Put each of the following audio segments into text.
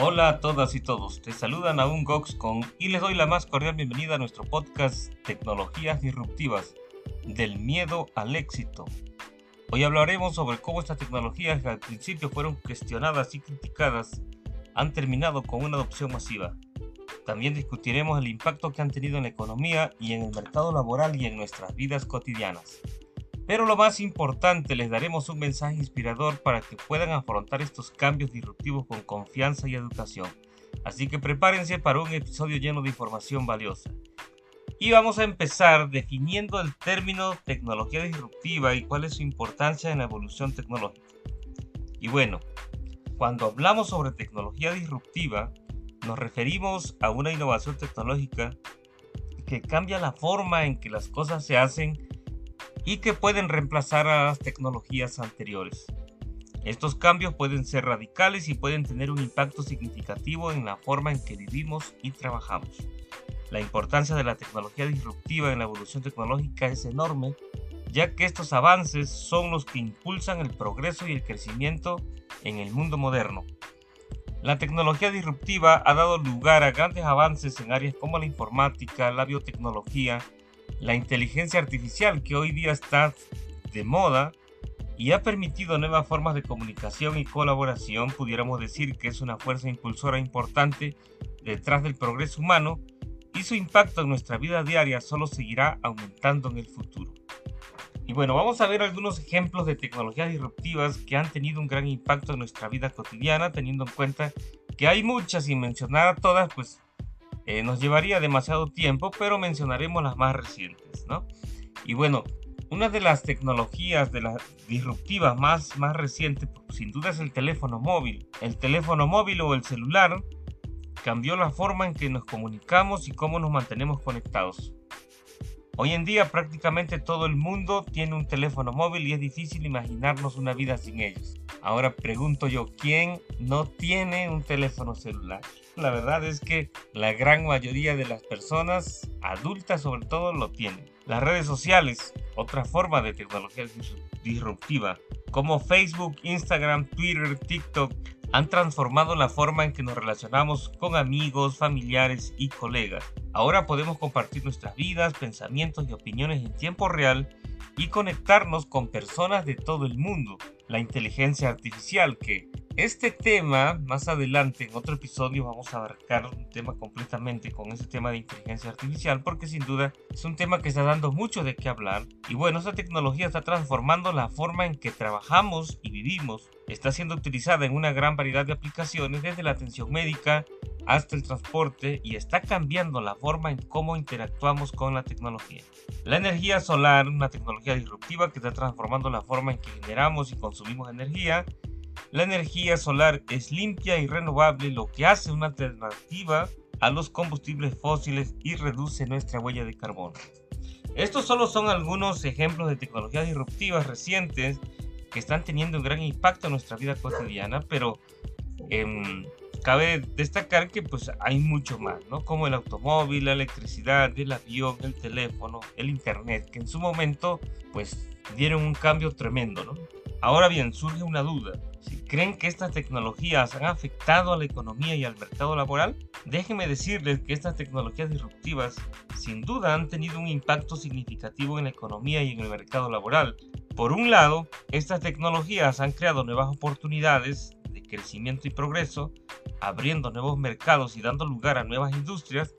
Hola a todas y todos, te saludan un Goxcon y les doy la más cordial bienvenida a nuestro podcast Tecnologías Disruptivas, del miedo al éxito. Hoy hablaremos sobre cómo estas tecnologías que al principio fueron cuestionadas y criticadas han terminado con una adopción masiva. También discutiremos el impacto que han tenido en la economía y en el mercado laboral y en nuestras vidas cotidianas. Pero lo más importante, les daremos un mensaje inspirador para que puedan afrontar estos cambios disruptivos con confianza y educación. Así que prepárense para un episodio lleno de información valiosa. Y vamos a empezar definiendo el término tecnología disruptiva y cuál es su importancia en la evolución tecnológica. Y bueno, cuando hablamos sobre tecnología disruptiva, nos referimos a una innovación tecnológica que cambia la forma en que las cosas se hacen y que pueden reemplazar a las tecnologías anteriores. Estos cambios pueden ser radicales y pueden tener un impacto significativo en la forma en que vivimos y trabajamos. La importancia de la tecnología disruptiva en la evolución tecnológica es enorme, ya que estos avances son los que impulsan el progreso y el crecimiento en el mundo moderno. La tecnología disruptiva ha dado lugar a grandes avances en áreas como la informática, la biotecnología, la inteligencia artificial que hoy día está de moda y ha permitido nuevas formas de comunicación y colaboración, pudiéramos decir que es una fuerza impulsora importante detrás del progreso humano y su impacto en nuestra vida diaria solo seguirá aumentando en el futuro. Y bueno, vamos a ver algunos ejemplos de tecnologías disruptivas que han tenido un gran impacto en nuestra vida cotidiana, teniendo en cuenta que hay muchas y mencionar a todas, pues eh, nos llevaría demasiado tiempo, pero mencionaremos las más recientes, ¿no? Y bueno, una de las tecnologías de las disruptivas más, más recientes, pues, sin duda es el teléfono móvil. El teléfono móvil o el celular cambió la forma en que nos comunicamos y cómo nos mantenemos conectados. Hoy en día prácticamente todo el mundo tiene un teléfono móvil y es difícil imaginarnos una vida sin ellos. Ahora pregunto yo, ¿quién no tiene un teléfono celular? La verdad es que la gran mayoría de las personas, adultas sobre todo, lo tienen. Las redes sociales, otra forma de tecnología disruptiva, como Facebook, Instagram, Twitter, TikTok, han transformado la forma en que nos relacionamos con amigos, familiares y colegas. Ahora podemos compartir nuestras vidas, pensamientos y opiniones en tiempo real y conectarnos con personas de todo el mundo. La inteligencia artificial que este tema, más adelante en otro episodio vamos a abarcar un tema completamente con ese tema de inteligencia artificial porque sin duda es un tema que está dando mucho de qué hablar y bueno, esta tecnología está transformando la forma en que trabajamos y vivimos. Está siendo utilizada en una gran variedad de aplicaciones desde la atención médica hasta el transporte y está cambiando la forma en cómo interactuamos con la tecnología. La energía solar, una tecnología disruptiva que está transformando la forma en que generamos y consumimos energía la energía solar es limpia y renovable, lo que hace una alternativa a los combustibles fósiles y reduce nuestra huella de carbono. Estos solo son algunos ejemplos de tecnologías disruptivas recientes que están teniendo un gran impacto en nuestra vida cotidiana, pero em, cabe destacar que pues hay mucho más, ¿no? Como el automóvil, la electricidad, el avión, el teléfono, el internet, que en su momento pues dieron un cambio tremendo, ¿no? Ahora bien, surge una duda. Si creen que estas tecnologías han afectado a la economía y al mercado laboral, déjenme decirles que estas tecnologías disruptivas sin duda han tenido un impacto significativo en la economía y en el mercado laboral. Por un lado, estas tecnologías han creado nuevas oportunidades de crecimiento y progreso, abriendo nuevos mercados y dando lugar a nuevas industrias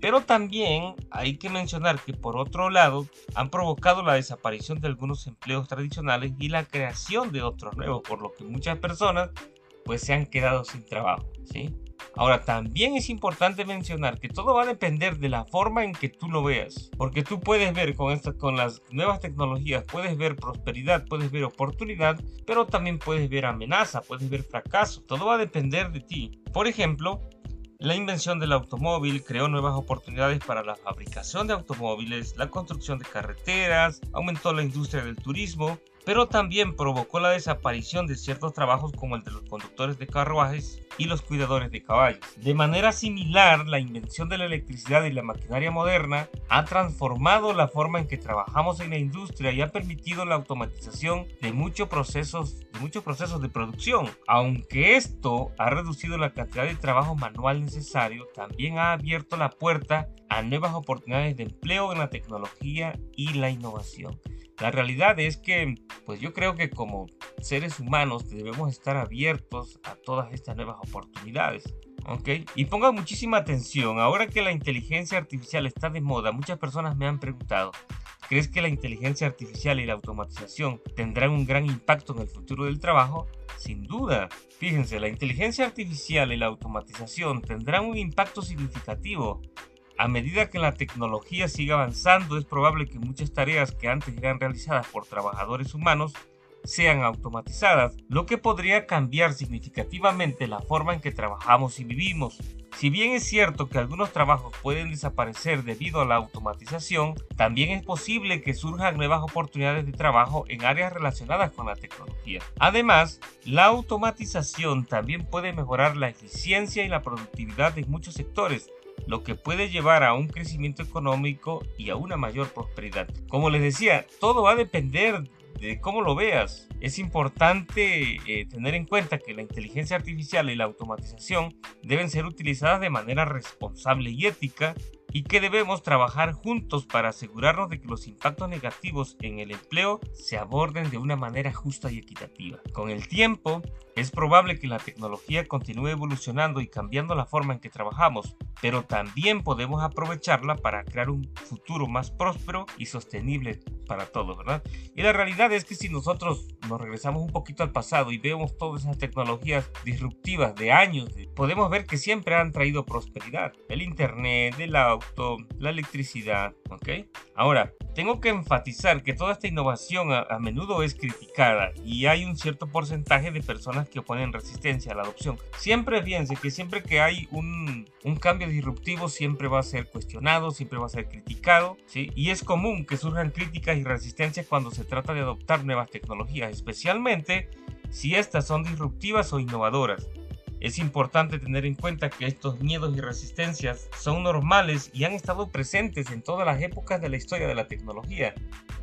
pero también hay que mencionar que por otro lado han provocado la desaparición de algunos empleos tradicionales y la creación de otros nuevos, por lo que muchas personas pues se han quedado sin trabajo, ¿sí? Ahora, también es importante mencionar que todo va a depender de la forma en que tú lo veas, porque tú puedes ver con, esta, con las nuevas tecnologías, puedes ver prosperidad, puedes ver oportunidad, pero también puedes ver amenaza, puedes ver fracaso, todo va a depender de ti. Por ejemplo, la invención del automóvil creó nuevas oportunidades para la fabricación de automóviles, la construcción de carreteras, aumentó la industria del turismo pero también provocó la desaparición de ciertos trabajos como el de los conductores de carruajes y los cuidadores de caballos. De manera similar, la invención de la electricidad y la maquinaria moderna ha transformado la forma en que trabajamos en la industria y ha permitido la automatización de muchos procesos de, muchos procesos de producción. Aunque esto ha reducido la cantidad de trabajo manual necesario, también ha abierto la puerta a nuevas oportunidades de empleo en la tecnología y la innovación. La realidad es que, pues yo creo que como seres humanos debemos estar abiertos a todas estas nuevas oportunidades. ¿ok? Y pongan muchísima atención, ahora que la inteligencia artificial está de moda, muchas personas me han preguntado, ¿crees que la inteligencia artificial y la automatización tendrán un gran impacto en el futuro del trabajo? Sin duda. Fíjense, la inteligencia artificial y la automatización tendrán un impacto significativo a medida que la tecnología siga avanzando, es probable que muchas tareas que antes eran realizadas por trabajadores humanos sean automatizadas, lo que podría cambiar significativamente la forma en que trabajamos y vivimos. Si bien es cierto que algunos trabajos pueden desaparecer debido a la automatización, también es posible que surjan nuevas oportunidades de trabajo en áreas relacionadas con la tecnología. Además, la automatización también puede mejorar la eficiencia y la productividad de muchos sectores, lo que puede llevar a un crecimiento económico y a una mayor prosperidad. Como les decía, todo va a depender de cómo lo veas. Es importante eh, tener en cuenta que la inteligencia artificial y la automatización deben ser utilizadas de manera responsable y ética y que debemos trabajar juntos para asegurarnos de que los impactos negativos en el empleo se aborden de una manera justa y equitativa. Con el tiempo, es probable que la tecnología continúe evolucionando y cambiando la forma en que trabajamos, pero también podemos aprovecharla para crear un futuro más próspero y sostenible para todos, ¿verdad? Y la realidad es que si nosotros nos regresamos un poquito al pasado y vemos todas esas tecnologías disruptivas de años, podemos ver que siempre han traído prosperidad. El Internet, el auto, la electricidad, ¿ok? Ahora, tengo que enfatizar que toda esta innovación a, menudo es criticada y hay un cierto porcentaje de personas que oponen resistencia a la adopción. Siempre fíjense que siempre que hay un, un cambio disruptivo siempre va a ser cuestionado, siempre va a ser criticado, ¿sí? Y es común que surjan críticas y resistencias cuando se trata de adoptar nuevas tecnologías, especialmente si estas son disruptivas o innovadoras. Es importante tener en cuenta que estos miedos y resistencias son normales y han estado presentes en todas las épocas de la historia de la tecnología.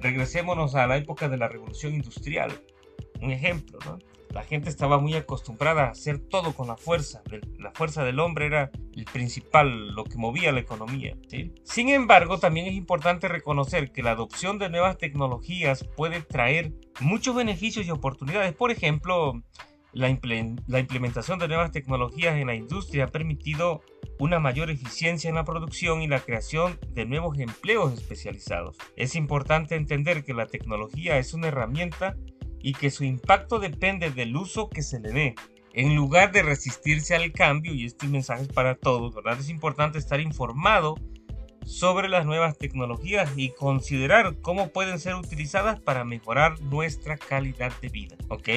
Regresémonos a la época de la revolución industrial. Un ejemplo, ¿no? La gente estaba muy acostumbrada a hacer todo con la fuerza. La fuerza del hombre era el principal, lo que movía la economía. Sin embargo, también es importante reconocer que la adopción de nuevas tecnologías puede traer muchos beneficios y oportunidades. Por ejemplo, la, implementación de nuevas tecnologías en la industria ha permitido una mayor eficiencia en la producción y la creación de nuevos empleos especializados. Es importante entender que la tecnología es una herramienta y que su impacto depende del uso que se le dé. En lugar de resistirse al cambio, y este mensaje es para todos, ¿verdad? Es importante estar informado sobre las nuevas tecnologías y considerar cómo pueden ser utilizadas para mejorar nuestra calidad de vida, ¿ok?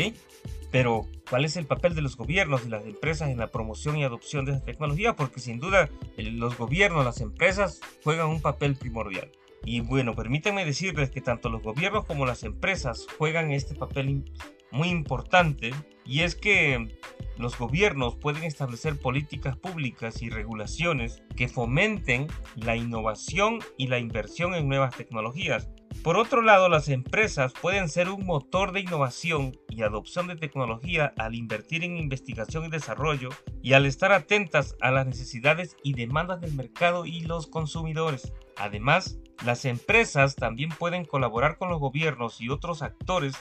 Pero, ¿cuál es el papel de los gobiernos y las empresas en la promoción y adopción de esta tecnología? Porque sin duda los gobiernos, las empresas juegan un papel primordial. Y bueno, permítanme decirles que tanto los gobiernos como las empresas juegan este papel muy importante y es que los gobiernos pueden establecer políticas públicas y regulaciones que fomenten la innovación y la inversión en nuevas tecnologías por otro lado, las empresas pueden ser un motor de innovación y adopción de tecnología al invertir en investigación y desarrollo y al estar atentas a las necesidades y demandas del mercado y los consumidores. Además, las empresas también pueden colaborar con los gobiernos y otros actores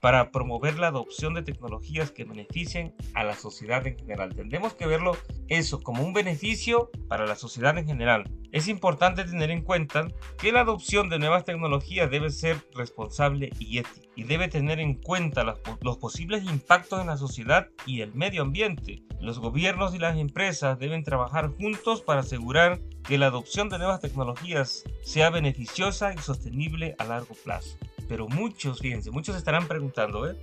para promover la adopción de tecnologías que beneficien a la sociedad en general. Tendremos que verlo eso como un beneficio para la sociedad en general. Es importante tener en cuenta que la adopción de nuevas tecnologías debe ser responsable y ética y debe tener en cuenta los, posibles impactos en la sociedad y el medio ambiente. Los gobiernos y las empresas deben trabajar juntos para asegurar que la adopción de nuevas tecnologías sea beneficiosa y sostenible a largo plazo. Pero muchos, fíjense, muchos estarán preguntando, ¿eh?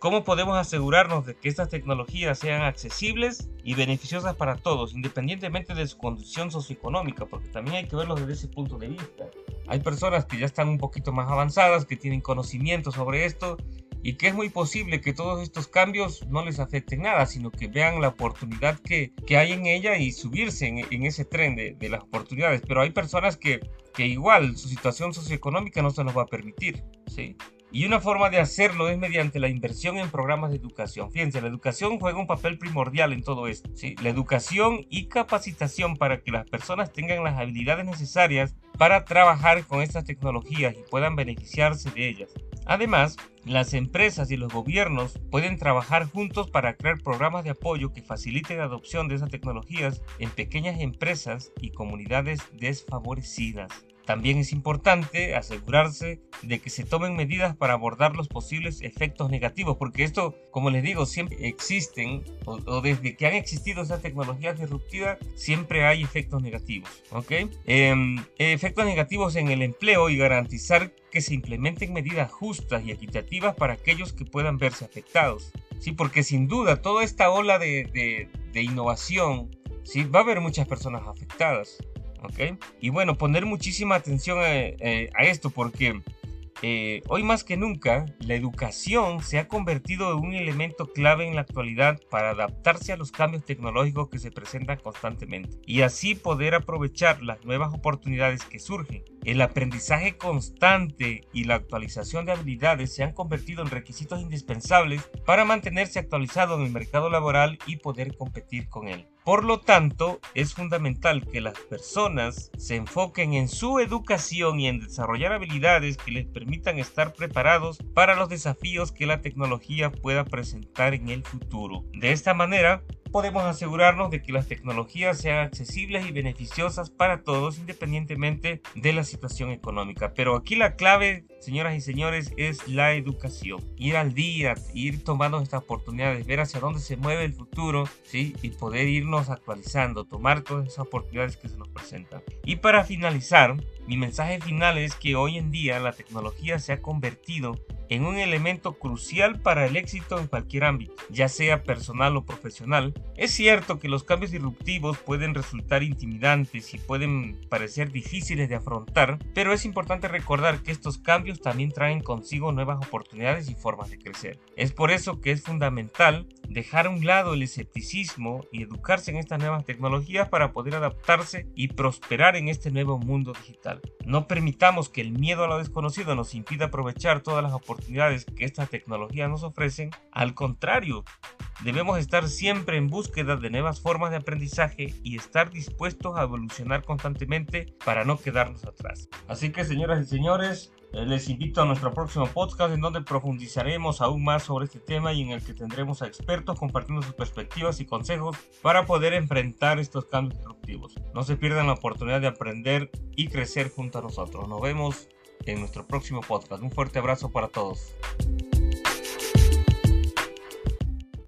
¿Cómo podemos asegurarnos de que estas tecnologías sean accesibles y beneficiosas para todos, independientemente de su condición socioeconómica? Porque también hay que verlo desde ese punto de vista. Hay personas que ya están un poquito más avanzadas, que tienen conocimiento sobre esto y que es muy posible que todos estos cambios no les afecten nada, sino que vean la oportunidad que, que hay en ella y subirse en, ese tren de, de, las oportunidades. Pero hay personas que, que igual su situación socioeconómica no se los va a permitir. ¿sí? Y una forma de hacerlo es mediante la inversión en programas de educación. Fíjense, la educación juega un papel primordial en todo esto. La educación y capacitación para que las personas tengan las habilidades necesarias para trabajar con estas tecnologías y puedan beneficiarse de ellas. Además, las empresas y los gobiernos pueden trabajar juntos para crear programas de apoyo que faciliten la adopción de esas tecnologías en pequeñas empresas y comunidades desfavorecidas. También es importante asegurarse de que se tomen medidas para abordar los posibles efectos negativos, porque esto, como les digo, siempre existen, o, desde que han existido esas tecnologías disruptivas, siempre hay efectos negativos. ¿ok? Em, efectos negativos en el empleo y garantizar que se implementen medidas justas y equitativas para aquellos que puedan verse afectados. Sí, porque sin duda toda esta ola de, de innovación, sí, va a haber muchas personas afectadas. Y bueno, poner muchísima atención a, a esto porque eh, hoy más que nunca, la educación se ha convertido en un elemento clave en la actualidad para adaptarse a los cambios tecnológicos que se presentan constantemente y así poder aprovechar las nuevas oportunidades que surgen. El aprendizaje constante y la actualización de habilidades se han convertido en requisitos indispensables para mantenerse actualizado en el mercado laboral y poder competir con él. Por lo tanto, es fundamental que las personas se enfoquen en su educación y en desarrollar habilidades que les permitan estar preparados para los desafíos que la tecnología pueda presentar en el futuro. De esta manera, podemos asegurarnos de que las tecnologías sean accesibles y beneficiosas para todos independientemente de la situación económica. Pero aquí la clave, señoras y señores, es la educación. Ir al día, ir tomando estas oportunidades, ver hacia dónde se mueve el futuro, ¿sí? Y poder irnos actualizando, tomar todas esas oportunidades que se nos presentan. Y para finalizar, mi mensaje final es que hoy en día la tecnología se ha convertido en un elemento crucial para el éxito en cualquier ámbito, ya sea personal o profesional. Es cierto que los cambios disruptivos pueden resultar intimidantes y pueden parecer difíciles de afrontar, pero es importante recordar que estos cambios también traen consigo nuevas oportunidades y formas de crecer. Es por eso que es fundamental dejar a un lado el escepticismo y educarse en estas nuevas tecnologías para poder adaptarse y prosperar en este nuevo mundo digital. No permitamos que el miedo a lo desconocido nos impida aprovechar todas las oportunidades que estas tecnologías nos ofrecen. Al contrario, debemos estar siempre en búsqueda de nuevas formas de aprendizaje y estar dispuestos a evolucionar constantemente para no quedarnos atrás. Así que señoras y señores, eh, les invito a nuestro próximo podcast en donde profundizaremos aún más sobre este tema y en el que tendremos a expertos compartiendo sus perspectivas y consejos para poder enfrentar estos cambios disruptivos. No se pierdan la oportunidad de aprender y crecer junto a nosotros. Nos vemos en nuestro próximo podcast. Un fuerte abrazo para todos.